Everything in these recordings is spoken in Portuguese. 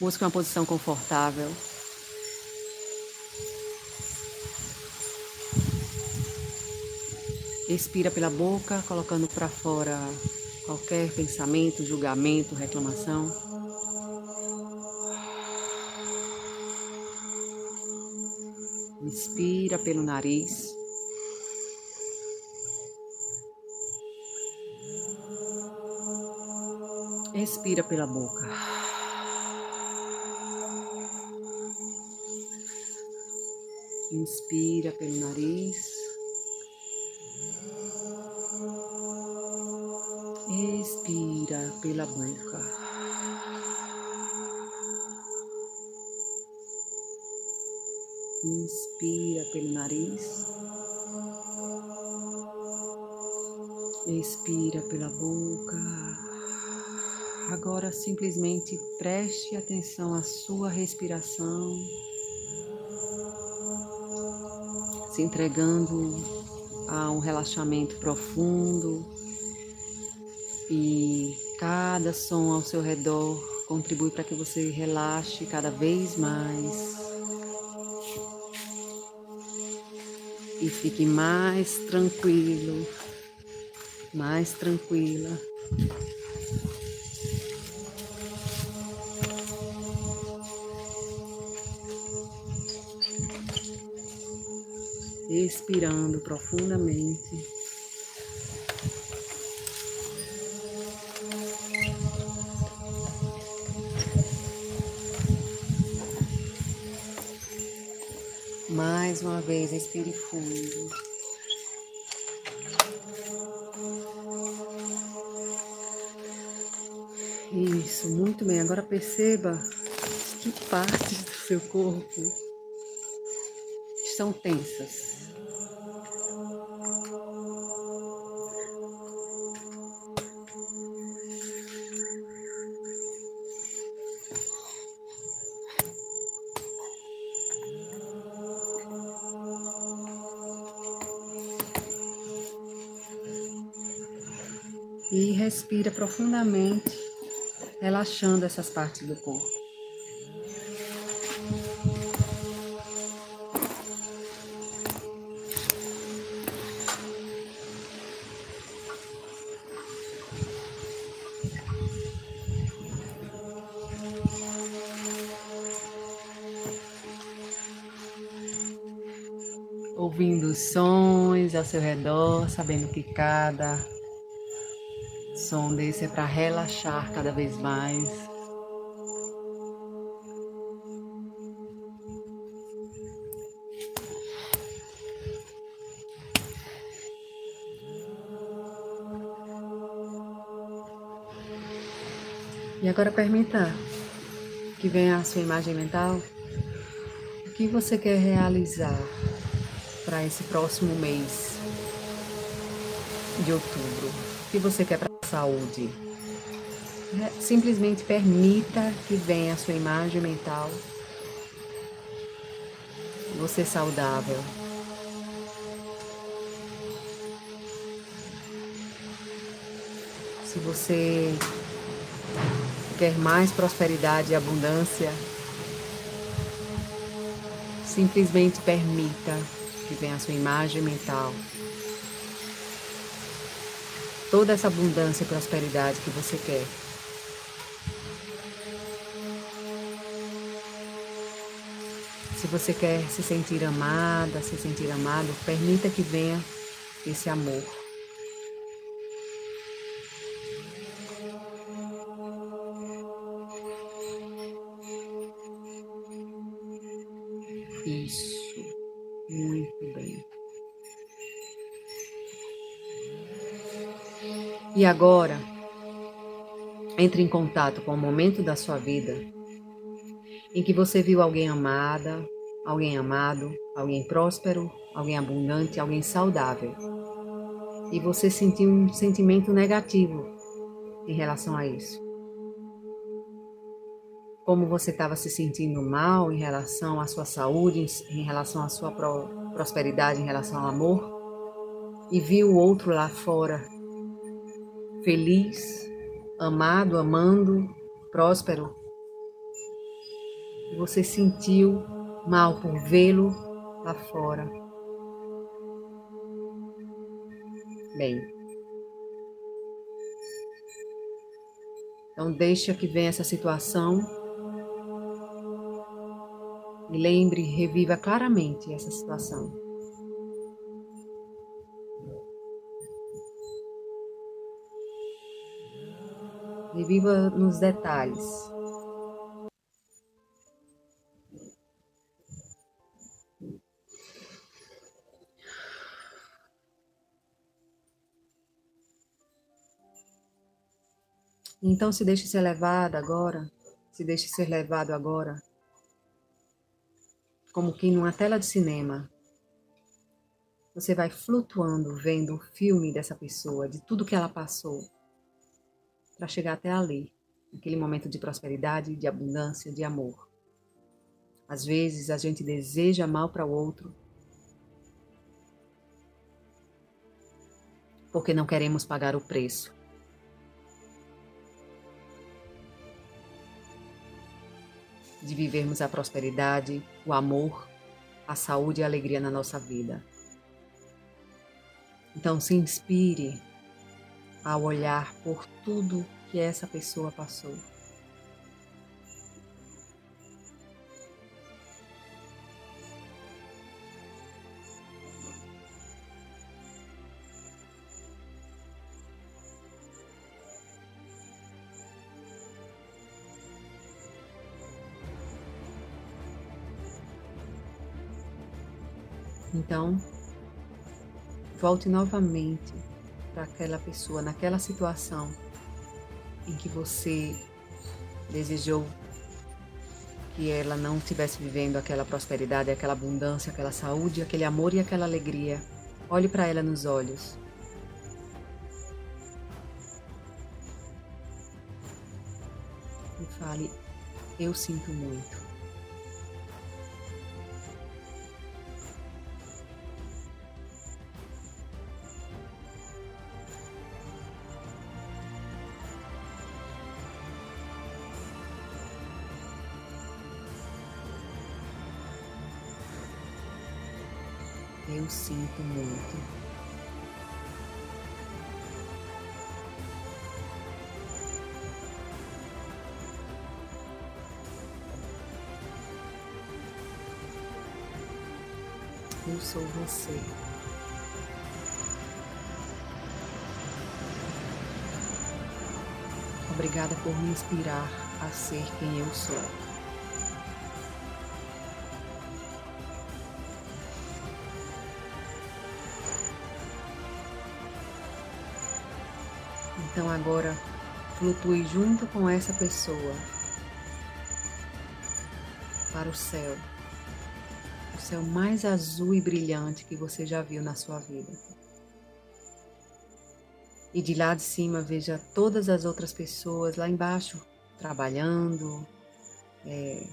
Busque uma posição confortável. Expira pela boca, colocando para fora qualquer pensamento, julgamento, reclamação. Inspira pelo nariz. Expira pela boca. Inspira pelo nariz. Expira pela boca. Inspira pelo nariz. Expira pela boca. Agora simplesmente preste atenção à sua respiração, se entregando a um relaxamento profundo e cada som ao seu redor contribui para que você relaxe cada vez mais e fique mais tranquilo, mais tranquila. Expirando profundamente. Mais uma vez, respire fundo. Isso, muito bem. Agora perceba que partes do seu corpo estão tensas. Respira profundamente, relaxando essas partes do corpo. Ouvindo os sons ao seu redor, sabendo que cada som desse é para relaxar cada vez mais. E agora permita que venha a sua imagem mental. O que você quer realizar para esse próximo mês de outubro? O que você quer para saúde. É, simplesmente permita que venha a sua imagem mental. Você saudável. Se você quer mais prosperidade e abundância, simplesmente permita que venha a sua imagem mental toda essa abundância e prosperidade que você quer. Se você quer se sentir amada, se sentir amado, permita que venha esse amor. Isso, muito bem. E agora, entre em contato com o momento da sua vida em que você viu alguém amada, alguém amado, alguém próspero, alguém abundante, alguém saudável. E você sentiu um sentimento negativo em relação a isso. Como você estava se sentindo mal em relação à sua saúde, em relação à sua prosperidade, em relação ao amor, e viu o outro lá fora feliz, amado, amando, próspero. você sentiu mal por vê-lo lá fora. Bem, então deixa que venha essa situação e lembre, reviva claramente essa situação. Reviva nos detalhes. Então se deixe ser levado agora, se deixe ser levado agora, como que numa tela de cinema. Você vai flutuando, vendo o filme dessa pessoa, de tudo que ela passou, para chegar até ali, naquele momento de prosperidade, de abundância, de amor. Às vezes a gente deseja mal para o outro porque não queremos pagar o preço. de vivermos a prosperidade, o amor, a saúde e a alegria na nossa vida. Então se inspire ao olhar por tudo que essa pessoa passou. Então, volte novamente para aquela pessoa, naquela situação em que você desejou que ela não estivesse vivendo aquela prosperidade, aquela abundância, aquela saúde, aquele amor e aquela alegria. Olhe para ela nos olhos. E fale: Eu sinto muito. Sinto muito. Eu sou você. Obrigada por me inspirar a ser quem eu sou. Então agora flutue junto com essa pessoa para o céu, o céu mais azul e brilhante que você já viu na sua vida. E de lá de cima veja todas as outras pessoas lá embaixo trabalhando, é,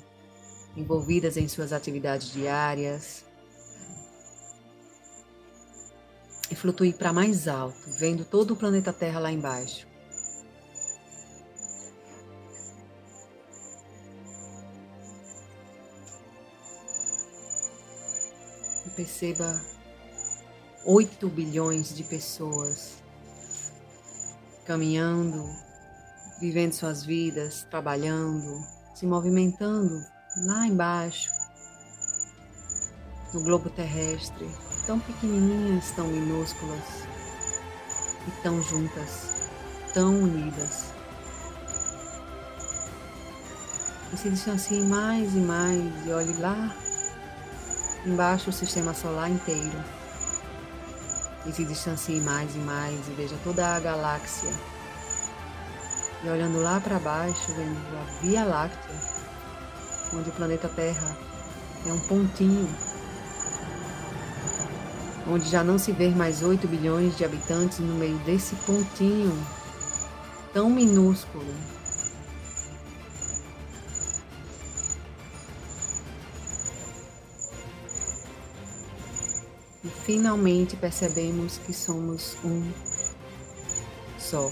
envolvidas em suas atividades diárias, flutue para mais alto, vendo todo o planeta Terra lá embaixo. Perceba 8 bilhões de pessoas caminhando, vivendo suas vidas, trabalhando, se movimentando lá embaixo, no globo terrestre, tão pequenininhas, tão minúsculas e tão juntas, tão unidas. E se distancie mais e mais e olhe lá embaixo o sistema solar inteiro. E se distancie mais e mais e veja toda a galáxia. E olhando lá para baixo, vendo a Via Láctea, onde o planeta Terra é um pontinho onde já não se vê mais 8 bilhões de habitantes no meio desse pontinho tão minúsculo. E finalmente percebemos que somos um só.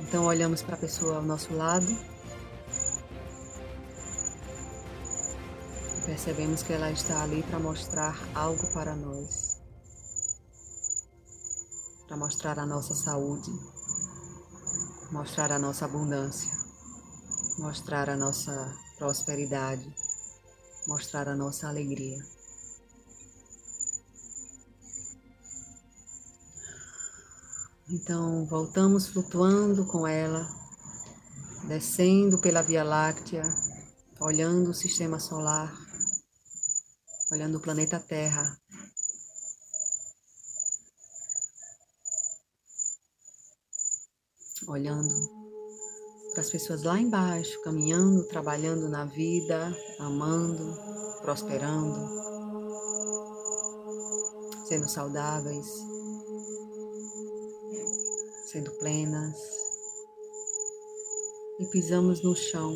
Então olhamos para a pessoa ao nosso lado percebemos que ela está ali para mostrar algo para nós, para mostrar a nossa saúde, mostrar a nossa abundância, mostrar a nossa prosperidade, mostrar a nossa alegria. Então, voltamos flutuando com ela, descendo pela Via Láctea, olhando o sistema solar, olhando o planeta Terra. Olhando para as pessoas lá embaixo, caminhando, trabalhando na vida, amando, prosperando, sendo saudáveis sendo plenas. E pisamos no chão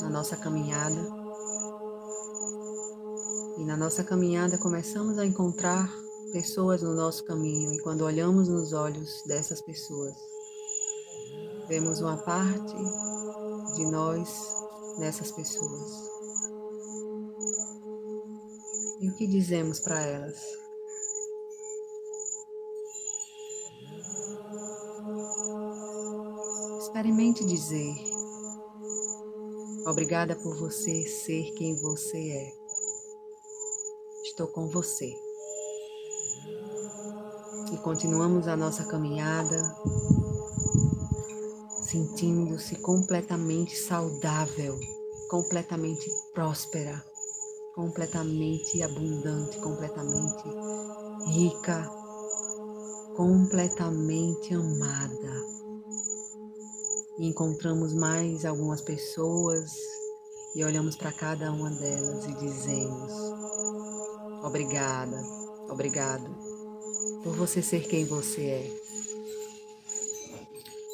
na nossa caminhada. E na nossa caminhada começamos a encontrar pessoas no nosso caminho, e quando olhamos nos olhos dessas pessoas, vemos uma parte de nós nessas pessoas. E o que dizemos para elas? Experimente dizer: Obrigada por você ser quem você é. Estou com você. E continuamos a nossa caminhada, sentindo-se completamente saudável, completamente próspera, completamente abundante, completamente rica, completamente amada e encontramos mais algumas pessoas e olhamos para cada uma delas e dizemos: Obrigada, obrigado por você ser quem você é.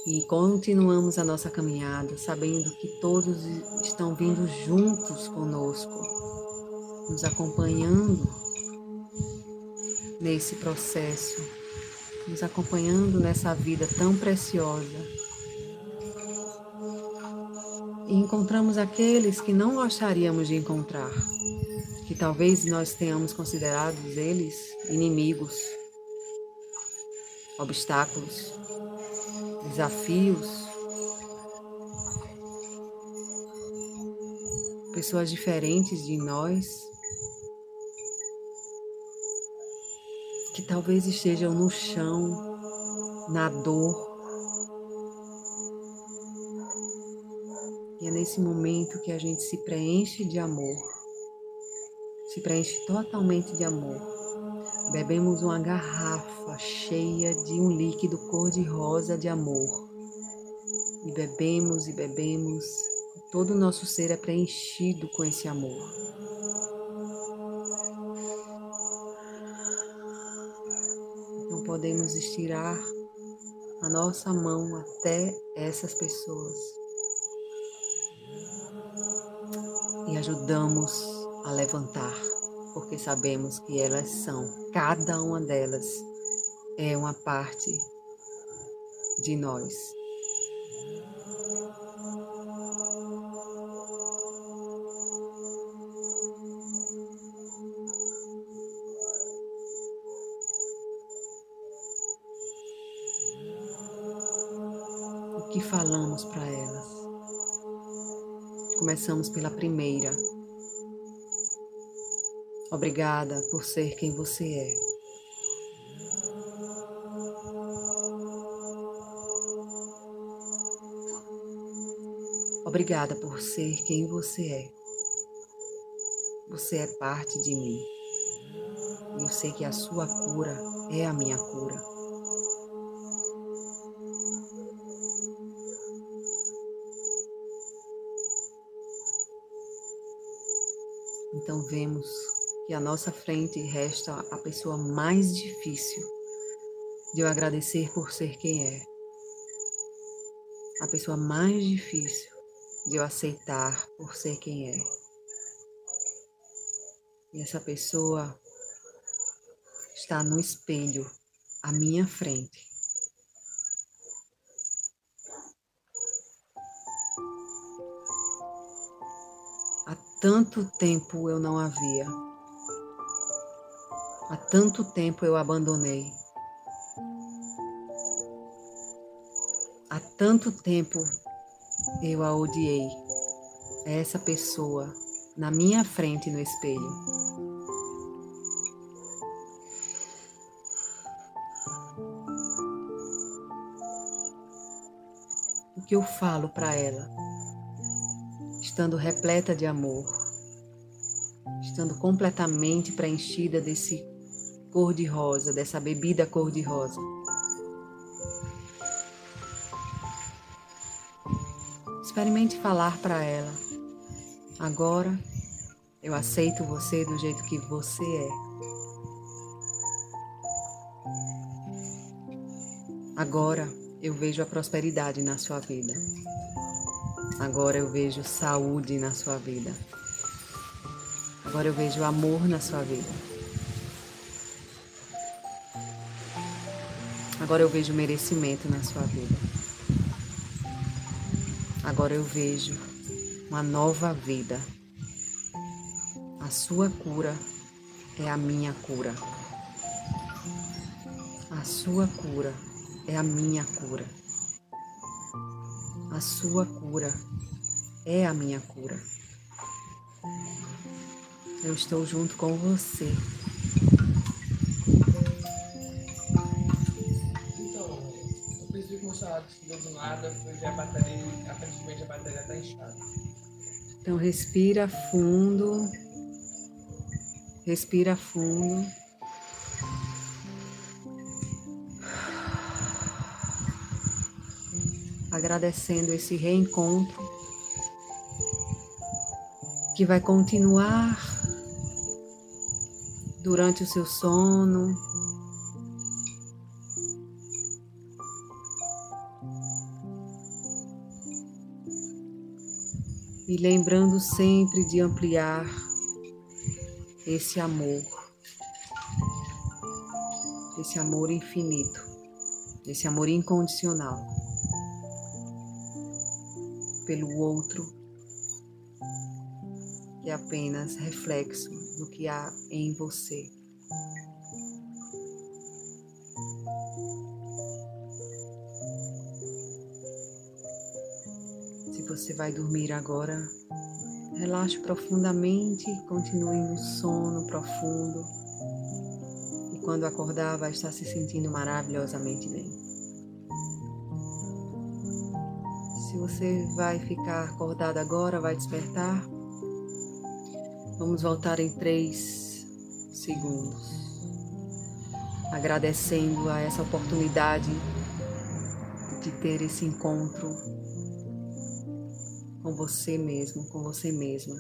E continuamos a nossa caminhada, sabendo que todos estão vindo juntos conosco, nos acompanhando nesse processo, nos acompanhando nessa vida tão preciosa. E encontramos aqueles que não gostaríamos de encontrar, que talvez nós tenhamos considerado eles inimigos, obstáculos, desafios, pessoas diferentes de nós, que talvez estejam no chão, na dor, E é nesse momento que a gente se preenche de amor, se preenche totalmente de amor. Bebemos uma garrafa cheia de um líquido cor-de-rosa de amor. E bebemos e bebemos, todo o nosso ser é preenchido com esse amor. Não podemos estirar a nossa mão até essas pessoas e ajudamos a levantar, porque sabemos que elas são, cada uma delas é uma parte de nós. O que falamos para elas? Começamos pela primeira. Obrigada por ser quem você é. Obrigada por ser quem você é. Você é parte de mim. E eu sei que a sua cura é a minha cura. Então vemos e à nossa frente resta a pessoa mais difícil de eu agradecer por ser quem é. A pessoa mais difícil de eu aceitar por ser quem é. E essa pessoa está no espelho à minha frente. Há tanto tempo eu não havia. Há tanto tempo eu abandonei. Há tanto tempo eu a odiei. Essa pessoa na minha frente no espelho. O que eu falo para ela, estando repleta de amor, estando completamente preenchida desse cor-de-rosa, dessa bebida cor-de-rosa. Experimente falar para ela. Agora eu aceito você do jeito que você é. Agora eu vejo a prosperidade na sua vida. Agora eu vejo saúde na sua vida. Agora eu vejo amor na sua vida. Agora eu vejo merecimento na sua vida. Agora eu vejo uma nova vida. A sua cura é a minha cura. A sua cura é a minha cura. A sua cura é a minha cura. Eu estou junto com você. Do nada, foi a bateria, aparentemente a bateria está inchada. Então respira fundo. Respira fundo. Agradecendo esse reencontro que vai continuar durante o seu sono, e lembrando sempre de ampliar esse amor, esse amor infinito, esse amor incondicional pelo outro, que é apenas reflexo do que há em você. Você vai dormir agora, relaxe profundamente, continue no sono profundo. E quando acordar, vai estar se sentindo maravilhosamente bem. Se você vai ficar acordado agora, vai despertar. Vamos voltar em três segundos, agradecendo a essa oportunidade de ter esse encontro com você mesmo, com você mesma,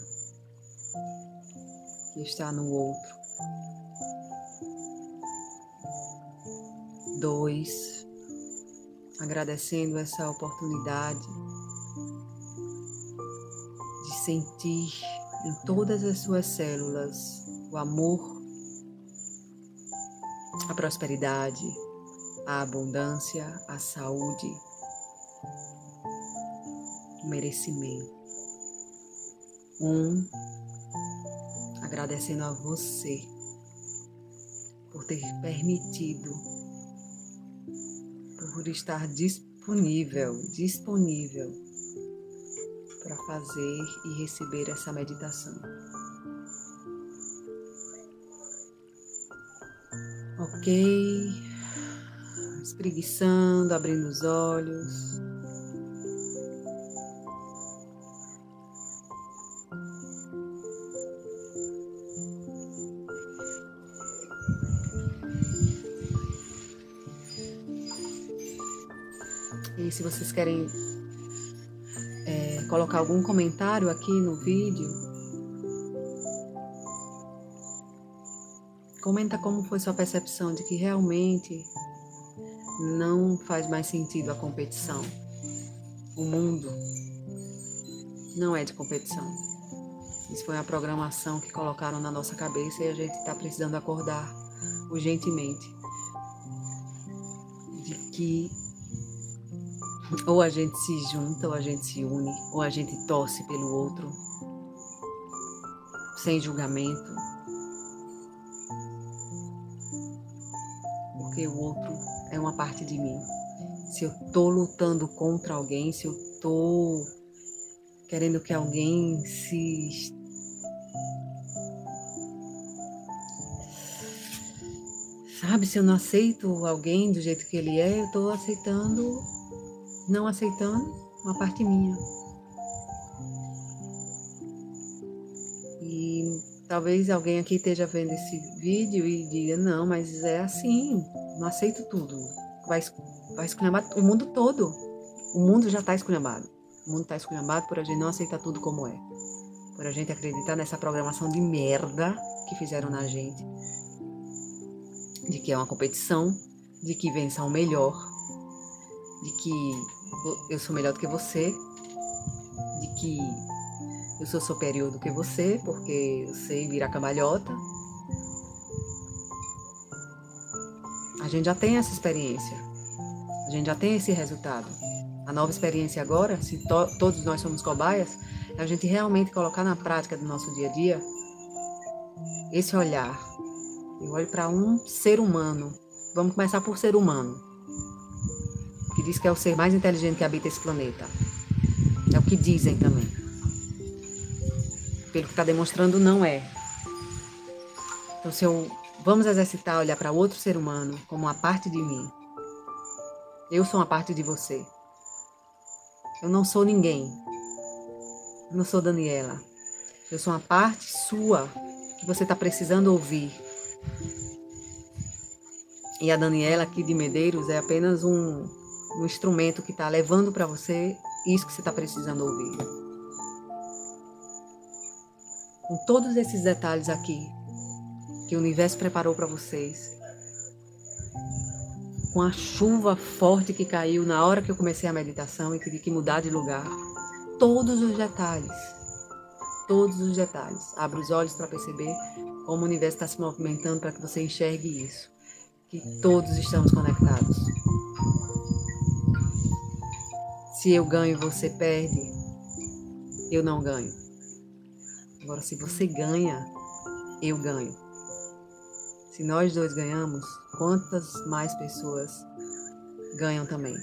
que está no outro. Dois, agradecendo essa oportunidade de sentir em todas as suas células o amor, a prosperidade, a abundância, a saúde merecimento. Um, agradecendo a você por ter permitido, por estar disponível, disponível para fazer e receber essa meditação. Ok, espreguiçando, abrindo os olhos. Se vocês querem é, colocar algum comentário aqui no vídeo. Comenta como foi sua percepção de que realmente não faz mais sentido a competição. O mundo não é de competição. Isso foi uma programação que colocaram na nossa cabeça e a gente está precisando acordar urgentemente de que ou a gente se junta, ou a gente se une, ou a gente torce pelo outro. sem julgamento. Porque o outro é uma parte de mim. Se eu tô lutando contra alguém, se eu tô querendo que alguém se sabe, se eu não aceito alguém do jeito que ele é, eu estou aceitando, não aceitando uma parte minha. E talvez alguém aqui esteja vendo esse vídeo e diga, não, mas é assim, não aceito tudo. Vai, vai esculhambar o mundo todo. O mundo já está esculhambado. O mundo está esculhambado por a gente não aceitar tudo como é. Por a gente acreditar nessa programação de merda que fizeram na gente. De que é uma competição, de que vença o melhor, de que eu sou melhor do que você, de que eu sou superior do que você, porque eu sei virar cambalhota. A gente já tem essa experiência. A gente já tem esse resultado. A nova experiência agora, se to todos nós somos cobaias, é a gente realmente colocar na prática do nosso dia a dia esse olhar. Eu olho para um ser humano. Vamos começar por ser humano. Que diz que é o ser mais inteligente que habita esse planeta. É o que dizem também pelo que está demonstrando, não é. Então, se eu vamos exercitar olhar para outro ser humano como uma parte de mim. Eu sou uma parte de você. Eu não sou ninguém. Eu não sou Daniela. Eu sou uma parte sua que você está precisando ouvir. E a Daniela aqui de Medeiros é apenas um, um instrumento que está levando para você isso que você está precisando ouvir com todos esses detalhes aqui que o universo preparou para vocês. Com a chuva forte que caiu na hora que eu comecei a meditação e tive que mudar de lugar. Todos os detalhes. Todos os detalhes. Abra os olhos para perceber como o universo está se movimentando para que você enxergue isso. Que todos estamos conectados. Se eu ganho, você perde. Eu não ganho. Agora, se você ganha, eu ganho. Se nós dois ganhamos, quantas mais pessoas ganham também?